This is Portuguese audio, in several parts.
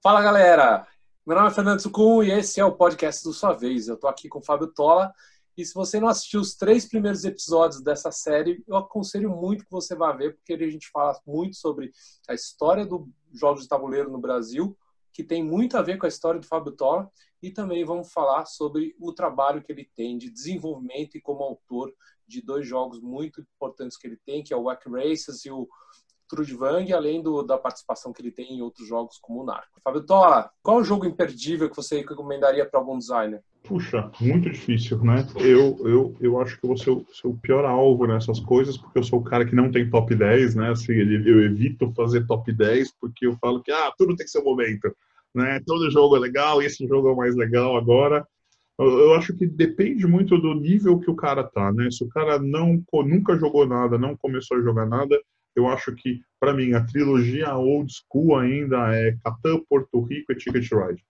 Fala galera, meu nome é Fernando Sucum e esse é o podcast do Sua Vez. Eu tô aqui com o Fábio Tola. E se você não assistiu os três primeiros episódios dessa série, eu aconselho muito que você vá ver, porque a gente fala muito sobre a história dos jogos de tabuleiro no Brasil, que tem muito a ver com a história do Fábio Tola, e também vamos falar sobre o trabalho que ele tem de desenvolvimento e como autor de dois jogos muito importantes que ele tem, que é o Wack Races e o Trudvang, além do, da participação que ele tem em outros jogos como o Narco. Fábio Tola, qual o jogo imperdível que você recomendaria para algum designer? Puxa, muito difícil, né? Eu, eu, eu acho que eu vou ser o, ser o, pior alvo nessas coisas, porque eu sou o cara que não tem top 10, né? Assim, eu evito fazer top 10, porque eu falo que, ah, tudo tem o momento, né? Todo jogo é legal, esse jogo é o mais legal agora. Eu acho que depende muito do nível que o cara tá, né? Se o cara não, nunca jogou nada, não começou a jogar nada, eu acho que, para mim, a trilogia old school ainda é Catan, Porto Rico e Ticket Ride.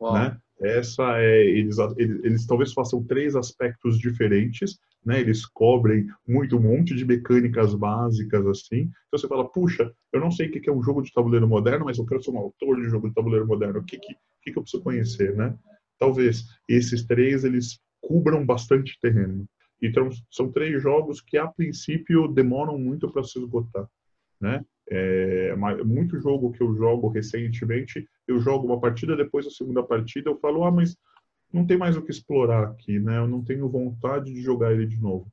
Né? Essa é eles, eles, eles, talvez façam três aspectos diferentes, né? Eles cobrem muito um monte de mecânicas básicas assim. Então você fala, puxa, eu não sei o que é um jogo de tabuleiro moderno, mas eu quero ser um autor de jogo de tabuleiro moderno. O que que, que, que eu preciso conhecer, né? Talvez esses três eles cubram bastante terreno. Então, são três jogos que, a princípio, demoram muito para se esgotar. Né? É, muito jogo que eu jogo recentemente, eu jogo uma partida, depois da segunda partida eu falo, ah, mas não tem mais o que explorar aqui, né? Eu não tenho vontade de jogar ele de novo,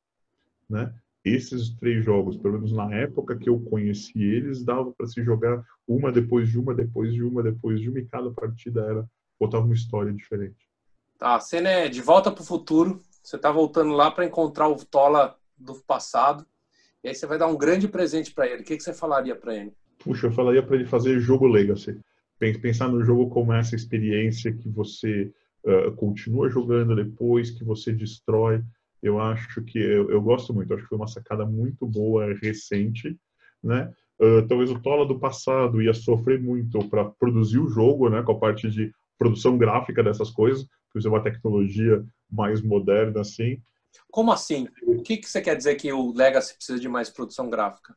né? Esses três jogos, pelo menos na época que eu conheci eles, dava para se jogar uma depois de uma, depois de uma, depois de uma, e cada partida era botava uma história diferente. Tá, a cena é de volta para o futuro, você está voltando lá para encontrar o Tola do passado. E aí você vai dar um grande presente para ele. O que, que você falaria para ele? Puxa, eu falaria para ele fazer jogo Legacy. Pensar no jogo como essa experiência que você uh, continua jogando depois, que você destrói. Eu acho que eu, eu gosto muito. Acho que foi uma sacada muito boa recente, né? Uh, talvez o Tola do passado ia sofrer muito para produzir o jogo, né? Com a parte de produção gráfica dessas coisas, que usa uma tecnologia mais moderna assim. Como assim? O que, que você quer dizer que o Legacy precisa de mais produção gráfica?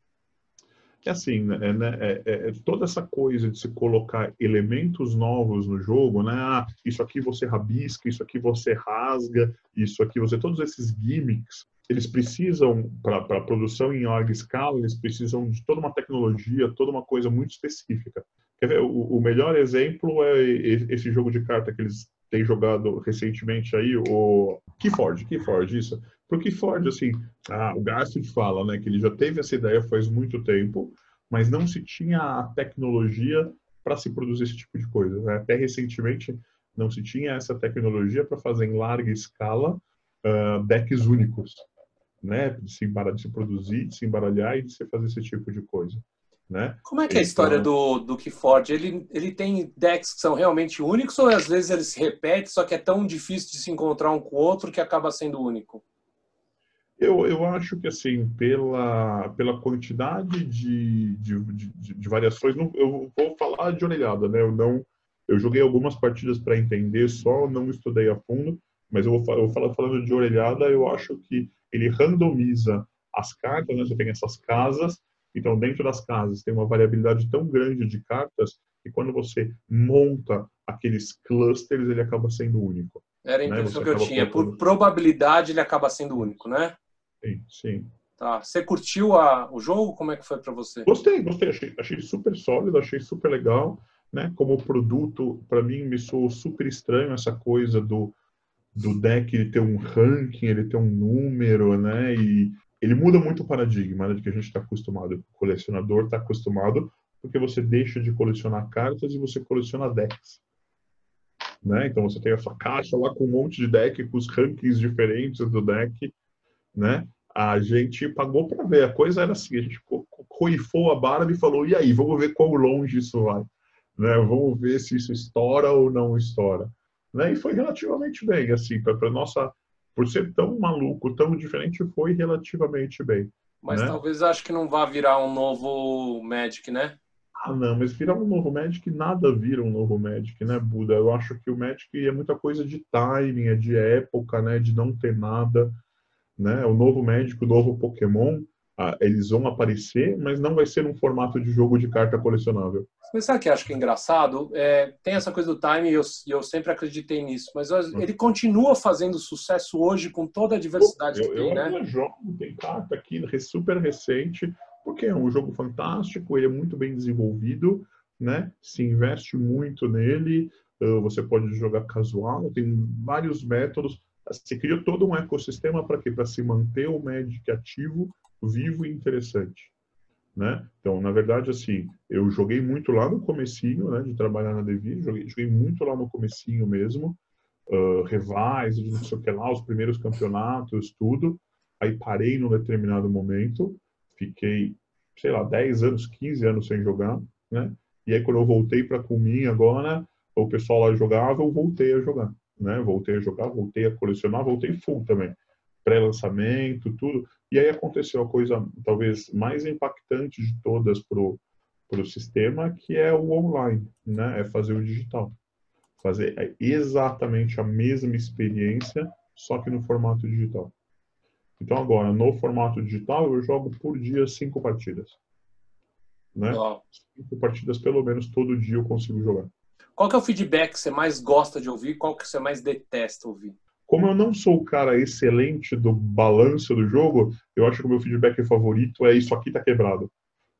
É assim, né, né, é, é, é, toda essa coisa de se colocar elementos novos no jogo, né? Ah, isso aqui você rabisca, isso aqui você rasga, isso aqui você. Todos esses gimmicks, eles precisam, para produção em larga escala, eles precisam de toda uma tecnologia, toda uma coisa muito específica. Quer ver, o, o melhor exemplo é esse jogo de carta que eles tem jogado recentemente aí, o Keyforge, Keyforge, isso. Pro Keyforge, assim, ah, o Garfield fala, né, que ele já teve essa ideia faz muito tempo, mas não se tinha a tecnologia para se produzir esse tipo de coisa. Né? Até recentemente não se tinha essa tecnologia para fazer em larga escala uh, decks únicos, né, de se, de se produzir, de se embaralhar e de se fazer esse tipo de coisa. Né? Como é que é a história então do, do Keyforge? Ele, ele tem decks que são realmente únicos ou às vezes ele se repete, só que é tão difícil de se encontrar um com o outro que acaba sendo único? Eu, eu acho que, assim, pela, pela quantidade de, de, de, de variações, não, eu vou falar de orelhada, né? Eu, não, eu joguei algumas partidas para entender só, não estudei a fundo, mas eu vou, eu vou falar falando de orelhada, eu acho que ele randomiza as cartas, né? Você tem essas casas, então, dentro das casas, tem uma variabilidade tão grande de cartas que quando você monta aqueles clusters, ele acaba sendo único. Era a né? impressão né? que eu tinha. Por probabilidade, ele acaba sendo único, né? Sim, sim. Tá. Você curtiu a, o jogo? Como é que foi para você? Gostei, gostei. Achei, achei super sólido, achei super legal. Né? Como produto, para mim, me soou super estranho essa coisa do, do deck ele ter um ranking, ele ter um número, né? E ele muda muito o paradigma né, de que a gente está acostumado. O colecionador está acostumado porque você deixa de colecionar cartas e você coleciona decks. Né? Então você tem a sua caixa lá com um monte de deck, com os rankings diferentes do deck. Né? A gente pagou para ver. A coisa era assim: a gente coifou a barba e falou: e aí, vamos ver quão longe isso vai. Né? Vamos ver se isso estoura ou não estoura. Né? E foi relativamente bem, assim, para nossa. Por ser tão maluco, tão diferente, foi relativamente bem. Mas né? talvez acho que não vá virar um novo Magic, né? Ah, não, mas virar um novo Magic, nada vira um novo Magic, né, Buda? Eu acho que o Magic é muita coisa de timing, é de época, né, de não ter nada, né? O novo Magic, o novo Pokémon, ah, eles vão aparecer, mas não vai ser num formato de jogo de carta colecionável. Mas sabe o que eu acho que é engraçado? É, tem essa coisa do timing e eu, eu, sempre acreditei nisso, mas ele continua fazendo sucesso hoje com toda a diversidade eu, que tem, eu né? Eu jogo, tem carta aqui super recente, porque é um jogo fantástico, ele é muito bem desenvolvido, né? Se investe muito nele, você pode jogar casual, tem vários métodos. Você cria todo um ecossistema para quê? Para se manter o Magic ativo, vivo e interessante. Né? Então, na verdade, assim, eu joguei muito lá no comecinho, né, de trabalhar na Devi, joguei, joguei muito lá no comecinho mesmo, uh, revais, não sei o que lá, os primeiros campeonatos, tudo. Aí parei num determinado momento, fiquei, sei lá, 10 anos, 15 anos sem jogar, né? E aí quando eu voltei para Kumin agora, o pessoal lá jogava, eu voltei a jogar, né? Voltei a jogar, voltei a colecionar, voltei full também. Pré-lançamento, tudo. E aí aconteceu a coisa talvez mais impactante de todas pro pro sistema, que é o online, né? É fazer o digital. Fazer exatamente a mesma experiência, só que no formato digital. Então, agora, no formato digital, eu jogo por dia cinco partidas. Né? Cinco partidas, pelo menos, todo dia eu consigo jogar. Qual que é o feedback que você mais gosta de ouvir? Qual que você mais detesta ouvir? Como eu não sou o cara excelente do balanço do jogo, eu acho que o meu feedback favorito é isso aqui tá quebrado.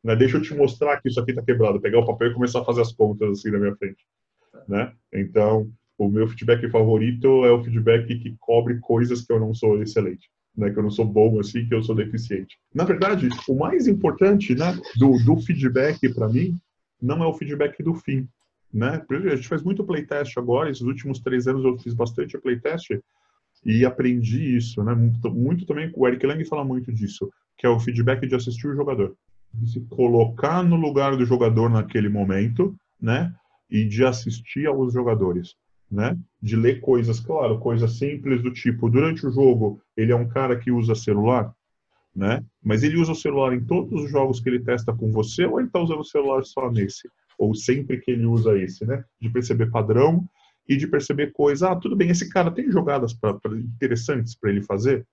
Né? Deixa eu te mostrar que isso aqui tá quebrado. Pegar o papel e começar a fazer as contas assim na minha frente. Né? Então, o meu feedback favorito é o feedback que cobre coisas que eu não sou excelente né, que eu não sou bom assim, que eu sou deficiente. Na verdade, o mais importante né, do, do feedback para mim não é o feedback do fim. Né? A gente faz muito playtest agora, esses últimos três anos eu fiz bastante playtest e aprendi isso. Né? Muito, muito também, o Eric Lang fala muito disso, que é o feedback de assistir o jogador. De se colocar no lugar do jogador naquele momento né? e de assistir aos jogadores né? De ler coisas, claro, coisas simples do tipo, durante o jogo, ele é um cara que usa celular, né? Mas ele usa o celular em todos os jogos que ele testa com você ou ele está usando o celular só nesse? Ou sempre que ele usa esse, né? De perceber padrão e de perceber coisa, ah, tudo bem, esse cara tem jogadas pra, pra interessantes para ele fazer,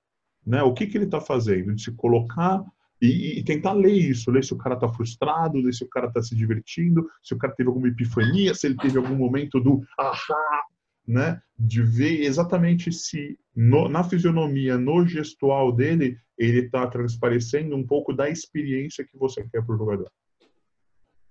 né? O que que ele está fazendo? De se colocar e, e, tentar ler isso, ler se o cara está frustrado, ler se o cara está se divertindo, se o cara teve alguma epifania, se ele teve algum momento do ahá, né? De ver exatamente se no, na fisionomia, no gestual dele, ele está transparecendo um pouco da experiência que você quer para o jogador,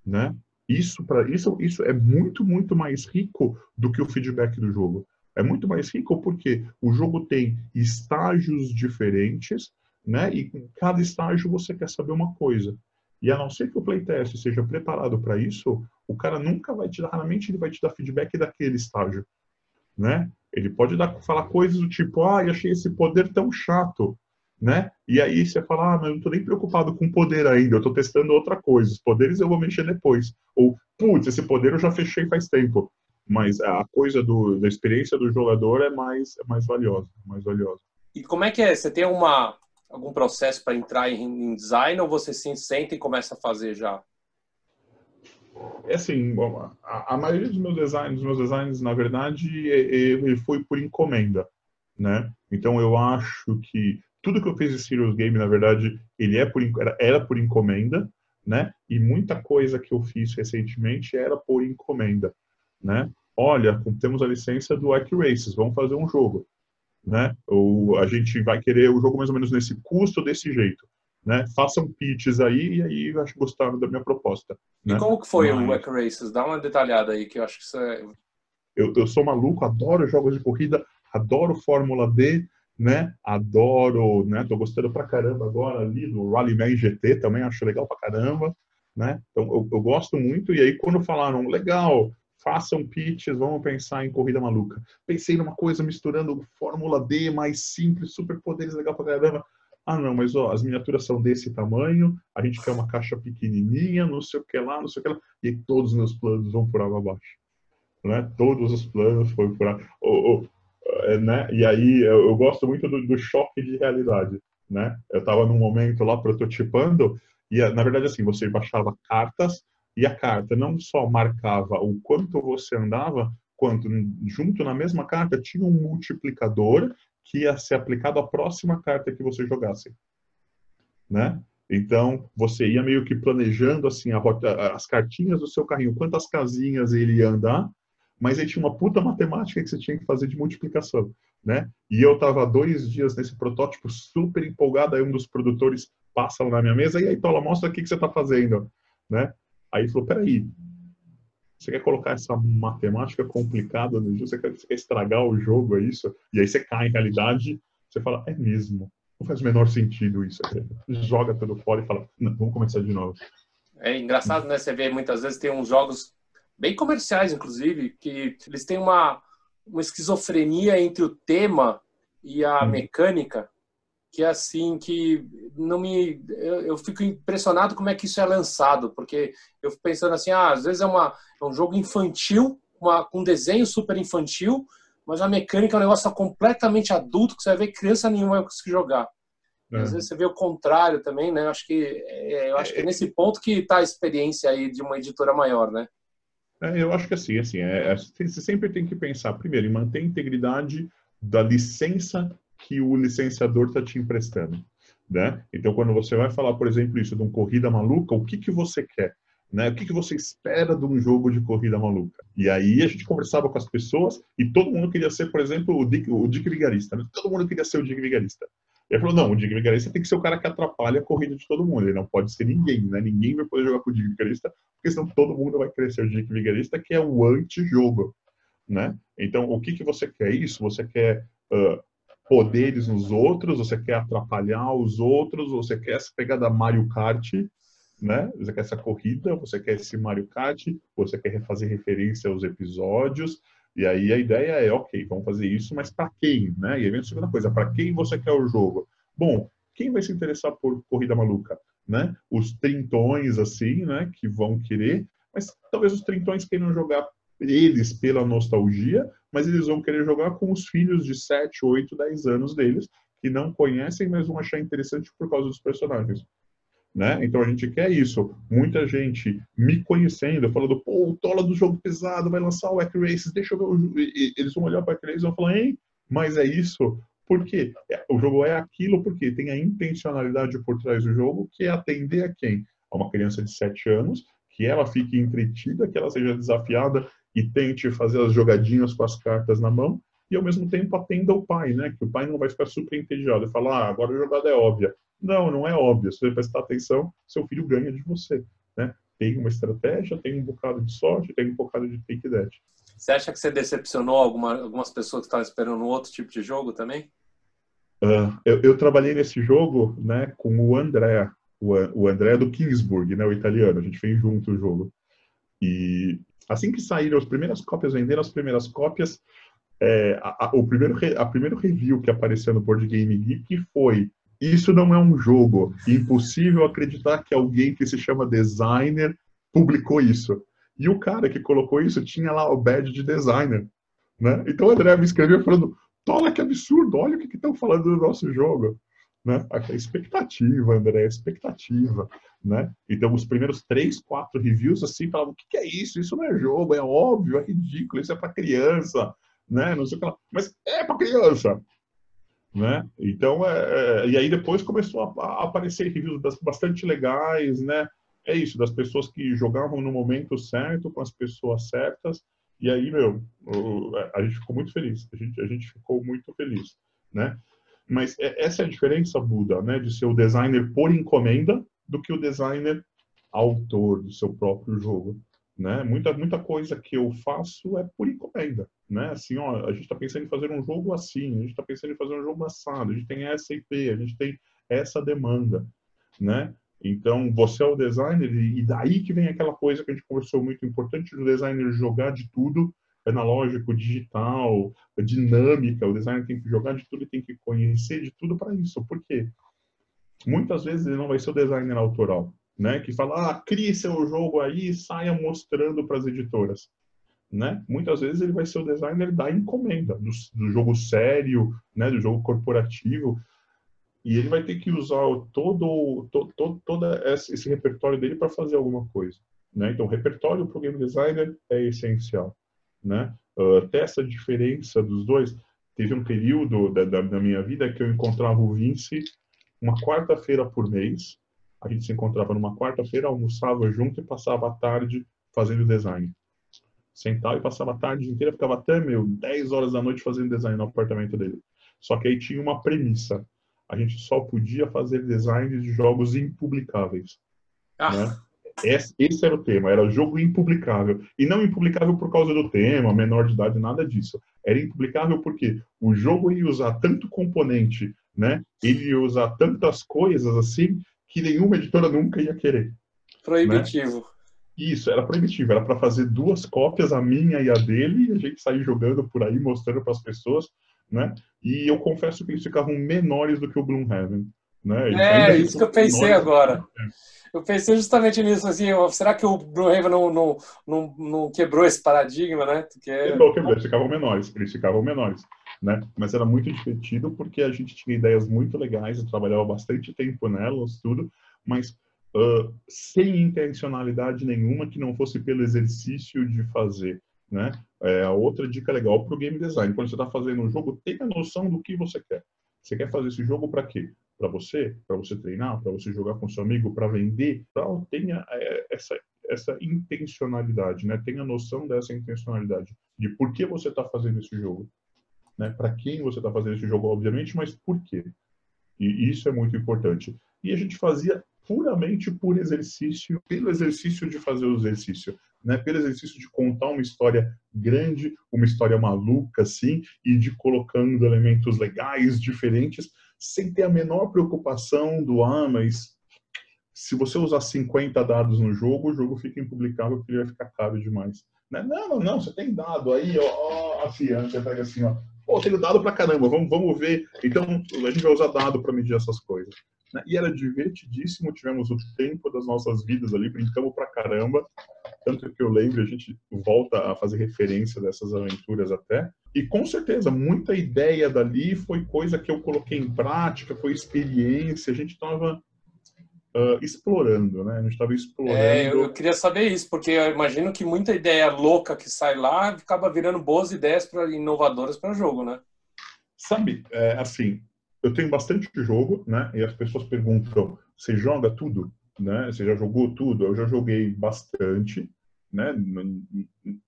né? Isso, para isso, isso é muito, muito mais rico do que o feedback do jogo. É muito mais rico porque o jogo tem estágios diferentes né? E em cada estágio você quer saber uma coisa. E a não ser que o playtest seja preparado para isso, o cara nunca vai te dar, raramente ele vai te dar feedback daquele estágio, né? Ele pode dar, falar coisas do tipo, ah, eu achei esse poder tão chato, né? E aí você fala, ah, mas eu não tô nem preocupado com poder ainda, eu tô testando outra coisa, os poderes eu vou mexer depois. Ou, putz, esse poder eu já fechei faz tempo. Mas a coisa do, da experiência do jogador é mais, é mais valiosa, mais valiosa. E como é que é? Você tem uma, algum processo para entrar em, em, design ou você se senta e começa a fazer já? É assim, a, a maioria dos meus designs, dos meus designs, na verdade, ele foi por encomenda, né? Então eu acho que tudo que eu fiz de Serious Game, na verdade, ele é por, era, era por encomenda, né? E muita coisa que eu fiz recentemente era por encomenda, né? Olha, temos a licença do Ike Races, vamos fazer um jogo né? Ou a gente vai querer o jogo mais ou menos nesse custo, desse jeito, né? Façam pitches aí e aí acho que gostaram da minha proposta. E né? como que foi Mas... o Wack Races? Dá uma detalhada aí que eu acho que isso é... Eu, eu sou maluco, adoro jogos de corrida, adoro Fórmula D, né? Adoro, né? Tô gostando pra caramba agora ali do Rallyman GT, também acho legal pra caramba, né? Então eu, eu gosto muito e aí quando falaram legal, façam pitches, vamos pensar em corrida maluca. Pensei numa coisa misturando Fórmula D mais simples, superpoderes legal pra caramba. Ah, não, mas ó, as miniaturas são desse tamanho, a gente quer uma caixa pequenininha, não sei o que lá, não sei o que lá, e todos os meus planos vão por água abaixo. Né? Todos os planos foram por água. Oh, oh, né? E aí eu, eu gosto muito do, do, choque de realidade. Né? Eu estava num momento lá prototipando, e na verdade assim, você baixava cartas, e a carta não só marcava o quanto você andava, quanto junto na mesma carta tinha um multiplicador que ia ser aplicado à próxima carta que você jogasse, né? Então você ia meio que planejando assim rota, as cartinhas do seu carrinho, quantas casinhas ele ia andar, mas aí tinha uma puta matemática que você tinha que fazer de multiplicação, né? E eu tava dois dias nesse protótipo super empolgado, aí um dos produtores passa lá na minha mesa e aí Tola mostra o que você tá fazendo, né? Aí falou, peraí, você quer colocar essa matemática complicada no jogo? Você quer, estragar o jogo, é isso? E aí você cai em realidade, você fala, é mesmo. Não faz o menor sentido isso. Joga tudo fora e fala, vamos começar de novo. É engraçado, né? Você vê muitas vezes tem uns jogos bem comerciais, inclusive, que eles têm uma, uma esquizofrenia entre o tema e a hum. mecânica que é assim que não me eu, eu, fico impressionado como é que isso é lançado porque eu fico pensando assim ah, às vezes é uma é um jogo infantil uma, com um desenho super infantil mas a mecânica é um negócio completamente adulto que você vai ver criança nenhuma vai conseguir jogar é. às vezes você vê o contrário também né eu acho que é, eu acho que é nesse ponto que está a experiência aí de uma editora maior né é, eu acho que assim assim é, é você sempre tem que pensar primeiro em manter a integridade da licença que o licenciador está te emprestando. Né? Então, quando você vai falar, por exemplo, isso de uma corrida maluca, o que, que você quer? Né? O que, que você espera de um jogo de corrida maluca? E aí a gente conversava com as pessoas e todo mundo queria ser, por exemplo, o Dick, o Dick Vigarista. Né? Todo mundo queria ser o Dick Vigarista. Ele falou, não, o Dick Vigarista tem que ser o cara que atrapalha a corrida de todo mundo. Ele não pode ser ninguém, né? Ninguém vai poder jogar com o Dick Vigarista, porque senão todo mundo vai ser o Dick Vigarista, que é o anti-jogo, né? Então, o que, que você quer? Isso? Você quer uh, poderes nos outros, você quer atrapalhar os outros, você quer essa pegada Mario Kart, né? Você quer essa corrida, você quer esse Mario Kart, você quer fazer referência aos episódios, e aí a ideia é, ok, vamos fazer isso, mas para quem, né? E aí vem a segunda coisa, para quem você quer o jogo? Bom, quem vai se interessar por corrida maluca, né? Os trintões, assim, né? Que vão querer, mas talvez os trintões queiram jogar eles pela nostalgia, mas eles vão querer jogar com os filhos de 7, 8, 10 anos deles, que não conhecem, mas vão achar interessante por causa dos personagens. Né? Então a gente quer isso. Muita gente me conhecendo, falando, pô, o Tola do jogo pesado vai lançar o Eck Races, deixa eu ver o Eles vão olhar para o Eck Races e vão falar, hein, mas é isso? Por quê? É, o jogo é aquilo porque tem a intencionalidade por trás do jogo, que é atender a quem? A uma criança de 7 anos, que ela fique entretida, que ela seja desafiada e tente fazer as jogadinhas com as cartas na mão e ao mesmo tempo atenda o pai, né? Que o pai não vai ficar super entediado e falar, ah, agora a jogada é óbvia. Não, não é óbvia. Se você prestar atenção, seu filho ganha de você, né? Tem uma estratégia, tem um bocado de sorte, tem um bocado de take that. Você acha que você decepcionou alguma, algumas pessoas que estavam esperando outro tipo de jogo também? Uh, eu, eu, trabalhei nesse jogo, né, com o André, o, o André do Kingsburg, né, o italiano. A gente fez junto o jogo. E Assim que saíram as primeiras cópias, venderam as primeiras cópias, é, a, a, o primeiro, a primeiro review que apareceu no Board Game Geek foi isso não é um jogo. Impossível acreditar que alguém que se chama designer publicou isso. E o cara que colocou isso tinha lá o badge de designer. Né? Então o André me escreveu falando: Tola, que absurdo, olha o que estão falando do nosso jogo né? A expectativa, André, expectativa, né? Então, os primeiros três, quatro reviews, assim, falavam, o que, que é isso? Isso não é jogo, é óbvio, é ridículo, isso é para criança, né? Não sei o que lá. Mas é para criança, né? Então, é, é, e aí depois começou a, a, aparecer reviews bastante legais, né? É isso, das pessoas que jogavam no momento certo, com as pessoas certas, e aí, meu, a gente ficou muito feliz, a gente, a gente ficou muito feliz, né? Mas é, essa é a diferença, Buda, né, de ser o designer por encomenda do que o designer autor do seu próprio jogo. Né? Muita, muita coisa que eu faço é por encomenda. Né? Assim, ó, a gente está pensando em fazer um jogo assim, a gente está pensando em fazer um jogo assado, a gente tem essa IP, a gente tem essa demanda. Né? Então, você é o designer, e daí que vem aquela coisa que a gente conversou muito importante do designer jogar de tudo analógico, digital, dinâmica. O designer tem que jogar de tudo e tem que conhecer de tudo para isso. Por quê? Muitas vezes ele não vai ser o designer autoral, né? Que fala, ah, crie seu jogo aí e saia mostrando para as editoras. Né? Muitas vezes ele vai ser o designer da encomenda, do, do, jogo sério, né? do jogo corporativo, e ele vai ter que usar todo, todo, esse repertório dele para fazer alguma coisa. Né? Então, o repertório para o game designer é essencial. Né? Uh, até essa diferença dos dois, teve um período da, da, da minha vida que eu encontrava o Vince uma quarta-feira por mês. A gente se encontrava numa quarta-feira, almoçava junto e passava a tarde fazendo design. Sentava e passava a tarde inteira, ficava até, meu, 10 horas da noite fazendo design no apartamento dele. Só que aí tinha uma premissa. A gente só podia fazer design de jogos impublicáveis. Ah. Né? Esse, esse, era o tema, era jogo impublicável. E não impublicável por causa do tema, menor de idade, nada disso. Era impublicável porque o jogo ia usar tanto componente, né? Ele ia usar tantas coisas assim que nenhuma editora nunca ia querer. Proibitivo. Né? Isso, era proibitivo. Era para fazer duas cópias, a minha e a dele, e a gente sair jogando por aí, mostrando para as pessoas, né? E eu confesso que eles ficavam menores do que o Gloomhaven. Né? é, isso que eu pensei agora. Eu pensei justamente nisso, assim, será que o Gloomhaven não, não, não, não quebrou esse paradigma, né? Porque... Quebrou, quebrou, eles ficavam menores, eles ficavam menores, né? Mas era muito divertido porque a gente tinha ideias muito legais, eu trabalhava bastante tempo nelas, tudo, mas uh, sem intencionalidade nenhuma que não fosse pelo exercício de fazer, né? É, a outra dica legal para o game design, quando você está fazendo um jogo, tenha noção do que você quer. Você quer fazer esse jogo para quê? Para você? Para você treinar? Para você jogar com seu amigo? Para vender? Tenha é, essa, essa intencionalidade, né? Tenha noção dessa intencionalidade, de por que você está fazendo esse jogo. Né? Para quem você está fazendo esse jogo, obviamente, mas por quê? E isso é muito importante. E a gente fazia puramente por exercício, pelo exercício de fazer o exercício, né? Pelo exercício de contar uma história grande, uma história maluca, assim, e de colocando elementos legais, diferentes, sem ter a menor preocupação do, ah, mas se você usar 50 dados no jogo, o jogo fica impublicável porque ele vai ficar caro demais. Né? Não, não, não, você tem dado aí, ó, ó a FIA, você pega assim, ó, pô, tenho dado pra caramba, vamos, vamos ver. Então, a gente vai usar dado para medir essas coisas. Né? E era divertidíssimo, tivemos o tempo das nossas vidas ali, brincamos pra caramba. Tanto que eu lembro, a gente volta a fazer referência dessas aventuras até. E com certeza, muita ideia dali foi coisa que eu coloquei em prática, foi experiência, a gente estava Uh, explorando, né? A gente estava explorando. É, eu, eu, queria saber isso, porque eu imagino que muita ideia louca que sai lá acaba virando boas ideias para inovadoras para jogo, né? Sabe, é, assim, eu tenho bastante jogo, né? E as pessoas perguntam: você joga tudo? Né? Você já jogou tudo? Eu já joguei bastante, né?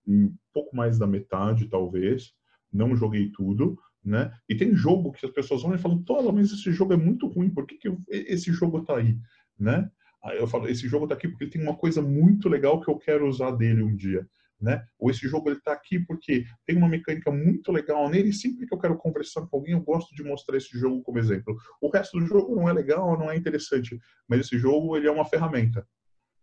Um pouco mais da metade, talvez. Não joguei tudo, né? E tem jogo que as pessoas vão e falam: Tola, mas esse jogo é muito ruim, por que, que esse jogo tá aí, né? Aí eu falo: esse jogo tá aqui porque tem uma coisa muito legal que eu quero usar dele um dia né? Ou esse jogo ele está aqui porque tem uma mecânica muito legal nele e sempre que eu quero conversar com alguém eu gosto de mostrar esse jogo como exemplo. O resto do jogo não é legal, não é interessante, mas esse jogo ele é uma ferramenta,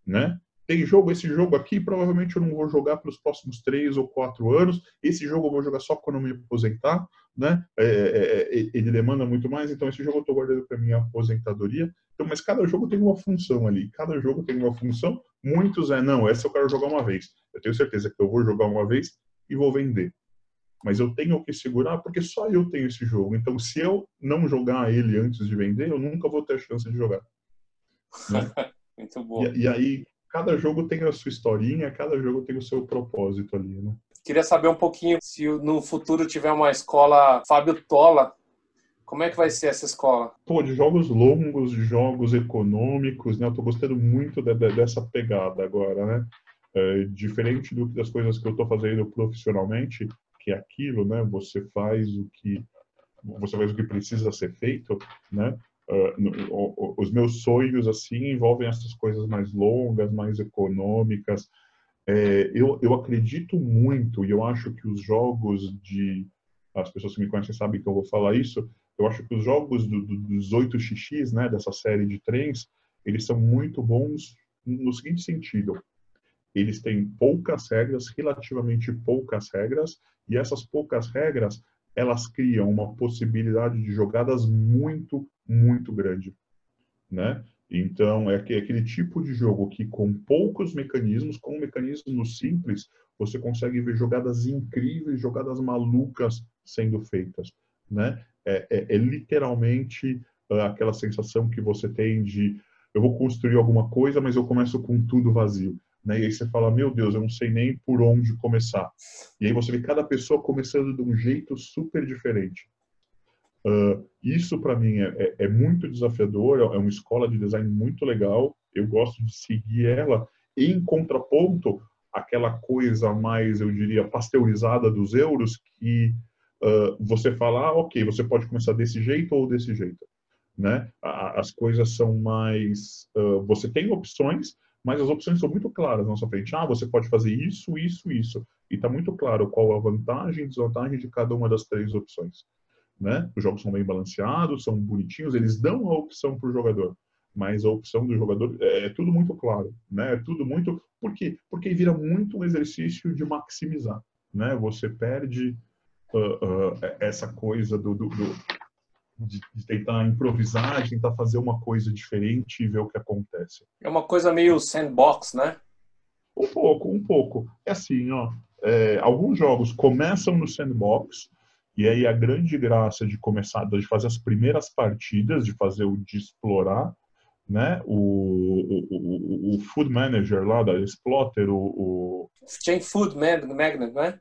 né? Tem jogo, esse jogo aqui provavelmente eu não vou jogar pelos próximos três ou quatro anos. Esse jogo eu vou jogar só quando eu me aposentar, né? É, é, é, ele demanda muito mais, então esse jogo eu estou guardando para minha aposentadoria. Então, mas cada jogo tem uma função ali, cada jogo tem uma função. Muitos é não, essa eu quero jogar uma vez. Eu tenho certeza que eu vou jogar uma vez e vou vender. Mas eu tenho que segurar porque só eu tenho esse jogo. Então, se eu não jogar ele antes de vender, eu nunca vou ter a chance de jogar. Né? Muito bom. E, e, aí, cada jogo tem a sua historinha, cada jogo tem o seu propósito ali, né? Queria saber um pouquinho se no futuro tiver uma escola Fábio Tola. Como é que vai ser essa escola? Pô, de jogos longos, de jogos econômicos, né? Eu tô gostando muito de, de, dessa pegada agora, né? É, diferente do, das coisas que eu estou fazendo profissionalmente, que é aquilo, né? Você faz o que você faz o que precisa ser feito, né? Uh, os meus sonhos assim envolvem essas coisas mais longas, mais econômicas. É, eu, eu acredito muito e eu acho que os jogos de as pessoas que me conhecem sabem que eu vou falar isso. Eu acho que os jogos do, do, dos 8xx, né, dessa série de trens, eles são muito bons no seguinte sentido: eles têm poucas regras, relativamente poucas regras, e essas poucas regras elas criam uma possibilidade de jogadas muito, muito grande. né? Então, é aquele tipo de jogo que, com poucos mecanismos, com mecanismos simples, você consegue ver jogadas incríveis, jogadas malucas sendo feitas, né? É, é, é literalmente uh, aquela sensação que você tem de eu vou construir alguma coisa, mas eu começo com tudo vazio. Né? E aí você fala, meu Deus, eu não sei nem por onde começar. E aí você vê cada pessoa começando de um jeito super diferente. Uh, isso para mim é, é, é, muito desafiador, é uma escola de design muito legal. Eu gosto de seguir ela em contraponto àquela coisa mais, eu diria, pasteurizada dos euros que uh, você fala, ah, ok, você pode começar desse jeito ou desse jeito. Né? As coisas são mais, uh, você tem opções, mas as opções são muito claras na sua frente. Ah, você pode fazer isso, isso, isso. E está muito claro qual a vantagem e desvantagem de cada uma das três opções. Né? Os jogos são bem balanceados, são bonitinhos, eles dão a opção para o jogador, mas a opção do jogador é, é, tudo muito claro, né? É tudo muito por quê? Porque vira muito um exercício de maximizar, né? Você perde uh, uh, essa coisa do, do, do de, de, tentar improvisar, de tentar fazer uma coisa diferente e ver o que acontece. É uma coisa meio sandbox, né? Um pouco, um pouco. É assim, ó. É, alguns jogos começam no sandbox e aí a grande graça de começar, de fazer as primeiras partidas, de fazer o de explorar, né? O, o, o, o Food Manager lá da Exploter, o, o... Chain Food Magnet, não é?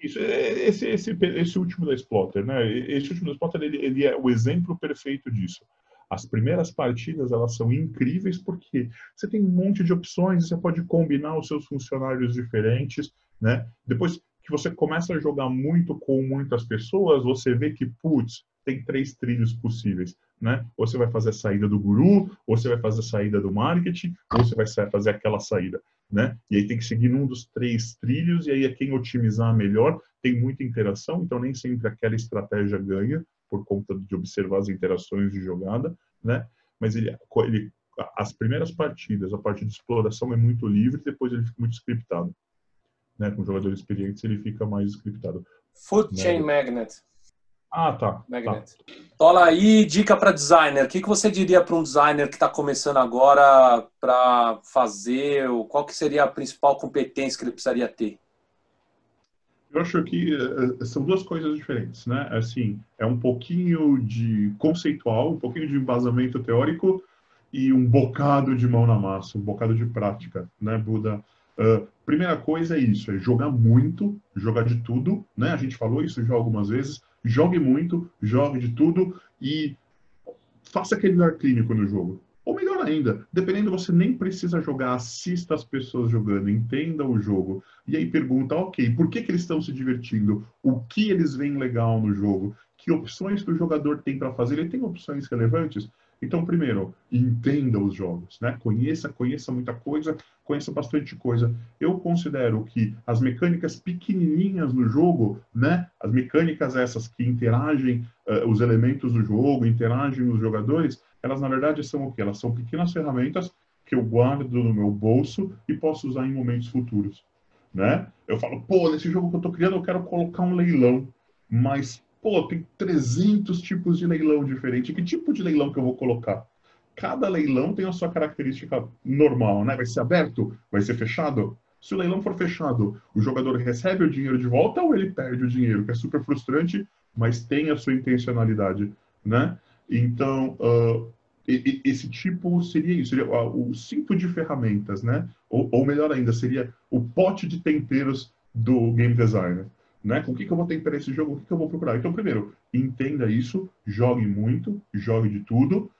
Isso, é, esse, esse, esse último da Exploter, né? Esse último da Exploter, ele, ele é o exemplo perfeito disso. As primeiras partidas, elas são incríveis porque você tem um monte de opções, você pode combinar os seus funcionários diferentes, né? Depois, que você começa a jogar muito com muitas pessoas, você vê que, putz, tem três trilhos possíveis, né? Ou você vai fazer a saída do guru, ou você vai fazer a saída do marketing, ou você vai fazer aquela saída, né? E aí tem que seguir num dos três trilhos, e aí é quem otimizar melhor, tem muita interação, então nem sempre aquela estratégia ganha, por conta de observar as interações de jogada, né? Mas ele, ele as primeiras partidas, a parte de exploração é muito livre, depois ele fica muito scriptado né, com jogadores experientes, ele fica mais scriptado. Food né? Chain Magnet. Ah, tá. Magnet. Tá. Tola aí, dica para designer. O que, que você diria para um designer que está começando agora para fazer? Qual que seria a principal competência que ele precisaria ter? Eu acho que uh, são duas coisas diferentes, né? Assim, é um pouquinho de conceitual, um pouquinho de embasamento teórico e um bocado de mão na massa, um bocado de prática, né, Buda? Primeira coisa é isso, é jogar muito, jogar de tudo, né? A gente falou isso já algumas vezes. Jogue muito, jogue de tudo e faça aquele ar clínico no jogo. Ou melhor ainda, dependendo, você nem precisa jogar, assista as pessoas jogando, entenda o jogo. E aí pergunta, ok, por que, que eles estão se divertindo? O que eles veem legal no jogo? Que opções que o jogador tem para fazer? Ele tem opções relevantes? Então, primeiro, entenda os jogos, né? Conheça, conheça muita coisa, conheça bastante coisa. Eu considero que as mecânicas pequenininhas no jogo, né? As mecânicas essas que interagem uh, os elementos do jogo, interagem os jogadores, elas na verdade são o quê? Elas são pequenas ferramentas que eu guardo no meu bolso e posso usar em momentos futuros, né? Eu falo, pô, nesse jogo que eu tô criando eu quero colocar um leilão, mas Pô, tem 300 tipos de leilão diferente. Que tipo de leilão que eu vou colocar? Cada leilão tem a sua característica normal, né? Vai ser aberto? Vai ser fechado? Se o leilão for fechado, o jogador recebe o dinheiro de volta ou ele perde o dinheiro? Que é super frustrante, mas tem a sua intencionalidade, né? Então, uh, esse tipo seria isso, seria o cinto de ferramentas, né? Ou, ou melhor ainda, seria o pote de temperos do game designer. Né? Com o que, que eu vou temperar esse jogo? O que, que eu vou procurar? Então, primeiro, entenda isso, jogue muito, jogue de tudo.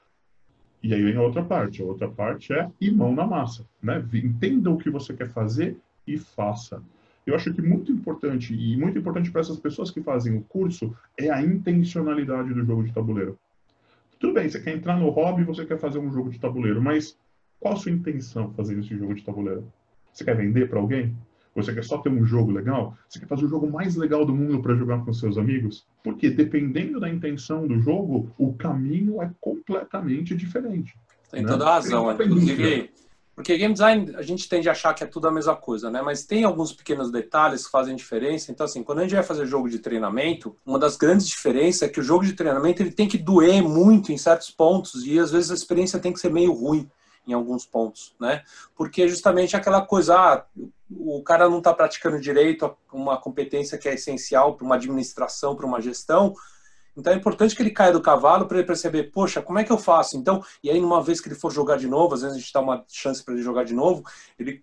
E aí vem a outra parte. A outra parte é ir mão na massa. Né? Entenda o que você quer fazer e faça. Eu acho que muito importante, e muito importante para essas pessoas que fazem o curso, é a intencionalidade do jogo de tabuleiro. Tudo bem, você quer entrar no hobby, você quer fazer um jogo de tabuleiro, mas qual a sua intenção fazendo esse jogo de tabuleiro? Você quer vender para alguém? Você quer só ter um jogo legal? Você quer fazer o jogo mais legal do mundo para jogar com seus amigos? Porque dependendo da intenção do jogo, o caminho é completamente diferente. Tem né? toda a razão. Inclusive, Porque game design a gente tende a achar que é tudo a mesma coisa, né? Mas tem alguns pequenos detalhes que fazem diferença. Então, assim, quando a gente vai fazer jogo de treinamento, uma das grandes diferenças é que o jogo de treinamento ele tem que doer muito em certos pontos e às vezes a experiência tem que ser meio ruim em alguns pontos, né? Porque justamente aquela coisa, ah, o cara não está praticando direito uma competência que é essencial para uma administração, para uma gestão, então é importante que ele caia do cavalo para ele perceber, poxa, como é que eu faço? Então, e aí uma vez que ele for jogar de novo, às vezes a gente dá uma chance para ele jogar de novo, ele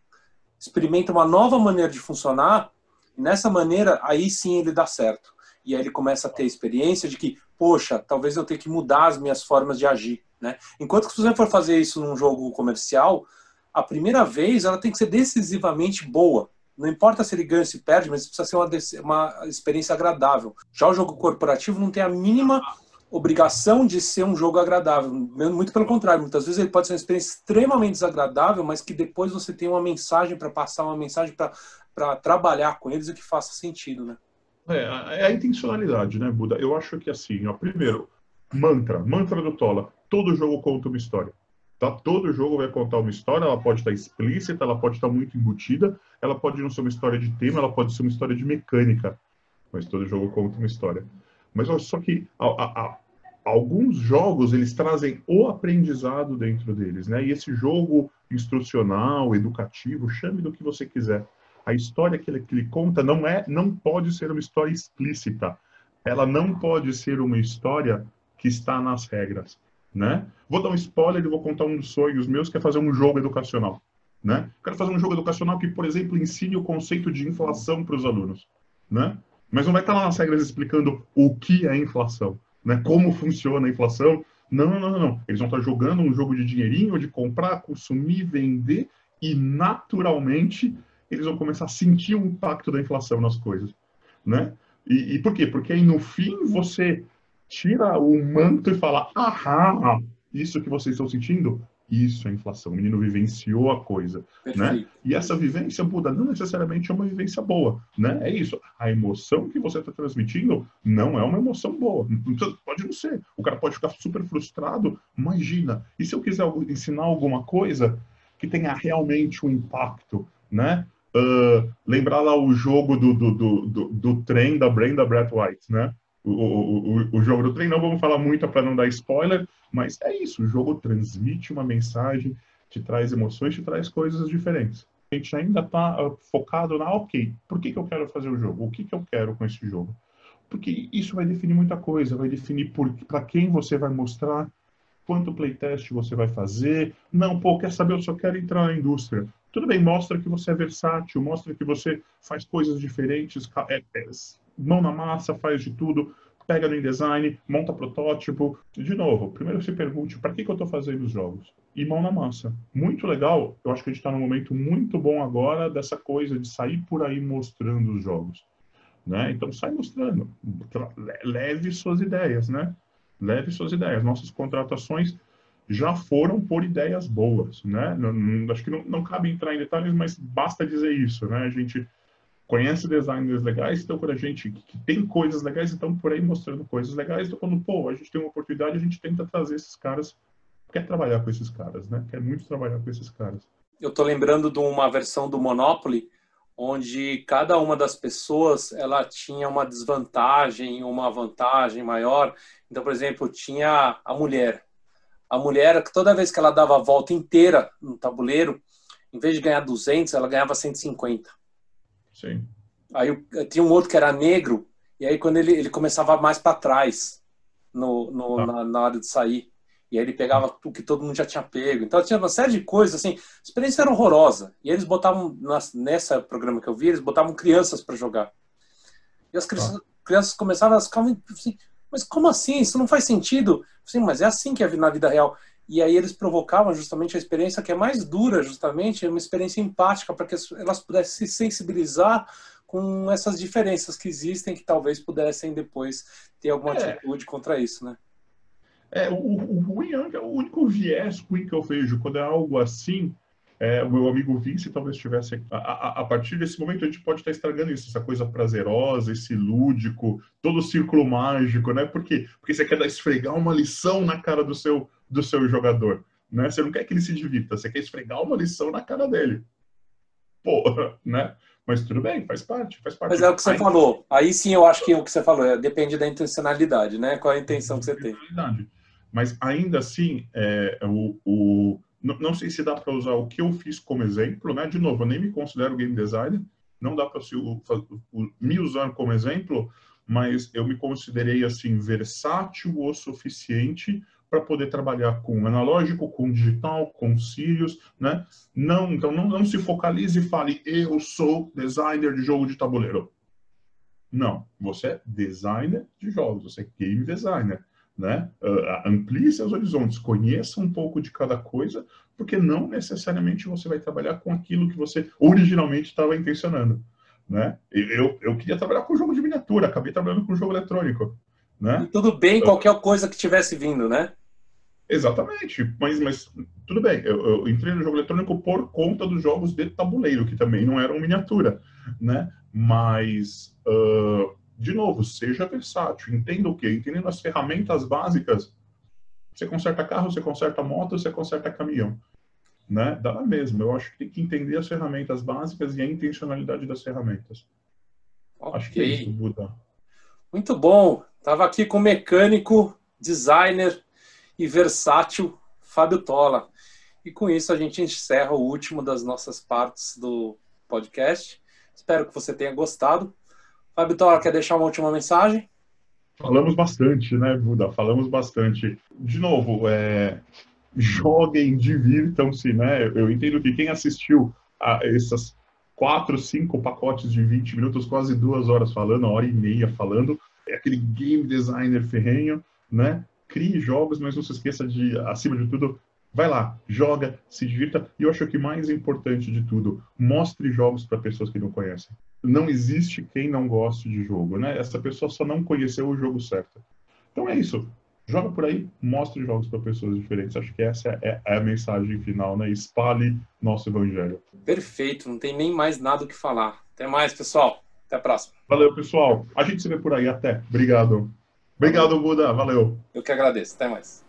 experimenta uma nova maneira de funcionar, e nessa maneira aí sim ele dá certo. E aí ele começa a ter experiência de que, poxa, talvez eu tenha que mudar as minhas formas de agir, né? Enquanto que se você for fazer isso num jogo comercial, a primeira vez ela tem que ser decisivamente boa. Não importa se ele ganha ou se perde, mas precisa ser uma, uma experiência agradável. Já o jogo corporativo não tem a mínima obrigação de ser um jogo agradável. Muito pelo contrário, muitas vezes ele pode ser uma experiência extremamente desagradável, mas que depois você tem uma mensagem para passar, uma mensagem para trabalhar com eles e que faça sentido, né? É, é a intencionalidade, né, Buda? Eu acho que assim, ó, primeiro, mantra, mantra do Tola. Todo jogo conta uma história. Tá? Todo jogo vai contar uma história, ela pode estar explícita, ela pode estar muito embutida, ela pode não ser uma história de tema, ela pode ser uma história de mecânica, mas todo jogo conta uma história. Mas só que a, a, a, alguns jogos eles trazem o aprendizado dentro deles, né? E esse jogo instrucional, educativo, chame do que você quiser. A história que ele, que ele conta não é, não pode ser uma história explícita. Ela não pode ser uma história que está nas regras né? Vou dar um spoiler e vou contar um dos sonhos meus, que é fazer um jogo educacional, né? Quero fazer um jogo educacional que, por exemplo, ensine o conceito de inflação para os alunos, né? Mas não vai estar lá nas regras explicando o que é inflação, né? Como funciona a inflação. Não, não, não, não. Eles vão estar jogando um jogo de dinheirinho, de comprar, consumir, vender e, naturalmente, eles vão começar a sentir o impacto da inflação nas coisas, né? E, e por quê? Porque aí, no fim, você tira o manto e fala: ahá, isso que vocês estão sentindo, isso é inflação. O menino vivenciou a coisa, né? E essa vivência, Buda, não necessariamente é uma vivência boa, né? É isso. A emoção que você está transmitindo não é uma emoção boa. Pode não ser. O cara pode ficar super frustrado. Imagina. E se eu quiser ensinar alguma coisa que tenha realmente um impacto, né? Uh, lembrar lá o jogo do, do, do, do, do trem da Brenda Brett White, né? O, o, o jogo do trem. Não vamos falar muito para não dar spoiler, mas é isso. O jogo transmite uma mensagem, te traz emoções, te traz coisas diferentes. A gente ainda está ah, focado na, ok, por que, que eu quero fazer o jogo? O que, que eu quero com esse jogo? Porque isso vai definir muita coisa, vai definir para quem você vai mostrar, quanto playtest você vai fazer. Não, pô, quer saber, eu só quero entrar na indústria. Tudo bem, mostra que você é versátil, mostra que você faz coisas diferentes, é, é, mão na massa, faz de tudo, pega no InDesign, monta protótipo. De novo, primeiro se pergunte para que, que eu estou fazendo os jogos? E mão na massa. Muito legal, eu acho que a gente está num momento muito bom agora dessa coisa de sair por aí mostrando os jogos. Né? Então sai mostrando, leve suas ideias, né? Leve suas ideias. Nossas contratações já foram por ideias boas, né? Não, não, acho que não, não cabe entrar em detalhes, mas basta dizer isso, né? A gente conhece designers legais, então quando a gente que tem coisas legais, então por aí mostrando coisas legais, então quando, pô, a gente tem uma oportunidade, a gente tenta trazer esses caras, quer trabalhar com esses caras, né? Quer muito trabalhar com esses caras. Eu tô lembrando de uma versão do Monopoly, onde cada uma das pessoas, ela tinha uma desvantagem, uma vantagem maior. Então, por exemplo, tinha a mulher. A mulher, toda vez que ela dava a volta inteira no tabuleiro, em vez de ganhar 200, ela ganhava 150. Sim. Aí tinha um outro que era negro, e aí quando ele, ele começava mais para trás, no, no tá. na, na, hora de sair. E aí ele pegava o que todo mundo já tinha pego. Então tinha uma série de coisas, assim, a experiência era horrorosa. E eles botavam, nessa programa que eu vi, eles botavam crianças para jogar. E as crianças, tá. crianças começavam a ficar assim, mas como assim? Isso não faz sentido. Sim, mas é assim que é na vida real. E aí eles provocavam justamente a experiência que é mais dura, justamente, uma experiência empática, para que elas pudessem se sensibilizar com essas diferenças que existem, que talvez pudessem depois ter alguma é. atitude contra isso, né? É, o, o ruim, o único viés ruim que eu vejo quando é algo assim, é, o meu amigo Vince talvez tivesse. A, a, a, partir desse momento a gente pode estar estragando isso, essa coisa prazerosa, esse lúdico, todo o círculo mágico, né? Por quê? Porque você quer esfregar uma lição na cara do seu do seu jogador. Né? Você não quer que ele se divirta, você quer esfregar uma lição na cara dele. Porra, né? Mas tudo bem, faz parte, faz parte. Mas é o que você Aí, falou. Aí sim eu acho que o que você falou é, depende da intencionalidade, né? Qual é a intenção que você tem. Mas ainda assim, é, o, o, não, não sei se dá para usar o que eu fiz como exemplo, né? De novo, eu nem me considero game designer, não dá para me usar como exemplo, mas eu me considerei assim versátil o suficiente para poder trabalhar com analógico, com digital, com Sirius, né? Não, então não, não se focalize e fale eu sou designer de jogo de tabuleiro. Não, você é designer de jogos, você é game designer, né? Uh, amplie seus horizontes, conheça um pouco de cada coisa, porque não necessariamente você vai trabalhar com aquilo que você originalmente estava intencionando, né? Eu, eu queria trabalhar com jogo de miniatura, acabei trabalhando com jogo eletrônico, né? E tudo bem, qualquer coisa que tivesse vindo, né? Exatamente, mas, mas tudo bem, eu, eu, entrei no jogo eletrônico por conta dos jogos de tabuleiro, que também não eram miniatura, né? Mas, uh, de novo, seja versátil, entenda o quê? Entendendo as ferramentas básicas, você conserta carro, você conserta moto, você conserta caminhão, né? Dá mesmo, eu acho que tem que entender as ferramentas básicas e a intencionalidade das ferramentas. Okay. Acho que é isso, Buda. Muito bom, estava aqui com mecânico, designer, e versátil Fábio Tola. E com isso a gente encerra o último das nossas partes do podcast. Espero que você tenha gostado. Fábio Tola, quer deixar uma última mensagem? Falamos bastante, né, Buda? Falamos bastante. De novo, é... joguem, divirtam-se, né? Eu entendo que quem assistiu a essas quatro, cinco pacotes de 20 minutos, quase duas horas falando, uma hora e meia falando, é aquele game designer ferrenho, né? Crie jogos, mas não se esqueça de, acima de tudo, vai lá, joga, se divirta. E eu acho que mais importante de tudo, mostre jogos para pessoas que não conhecem. Não existe quem não goste de jogo, né? Essa pessoa só não conheceu o jogo certo. Então é isso. Joga por aí, mostre jogos para pessoas diferentes. Acho que essa é, é a mensagem final, né? Espalhe nosso evangelho. Perfeito, não tem nem mais nada o que falar. Até mais, pessoal. Até a próxima. Valeu, pessoal. A gente se vê por aí. Até. Obrigado. Obrigado, Buda. Valeu. Eu que agradeço. Até mais.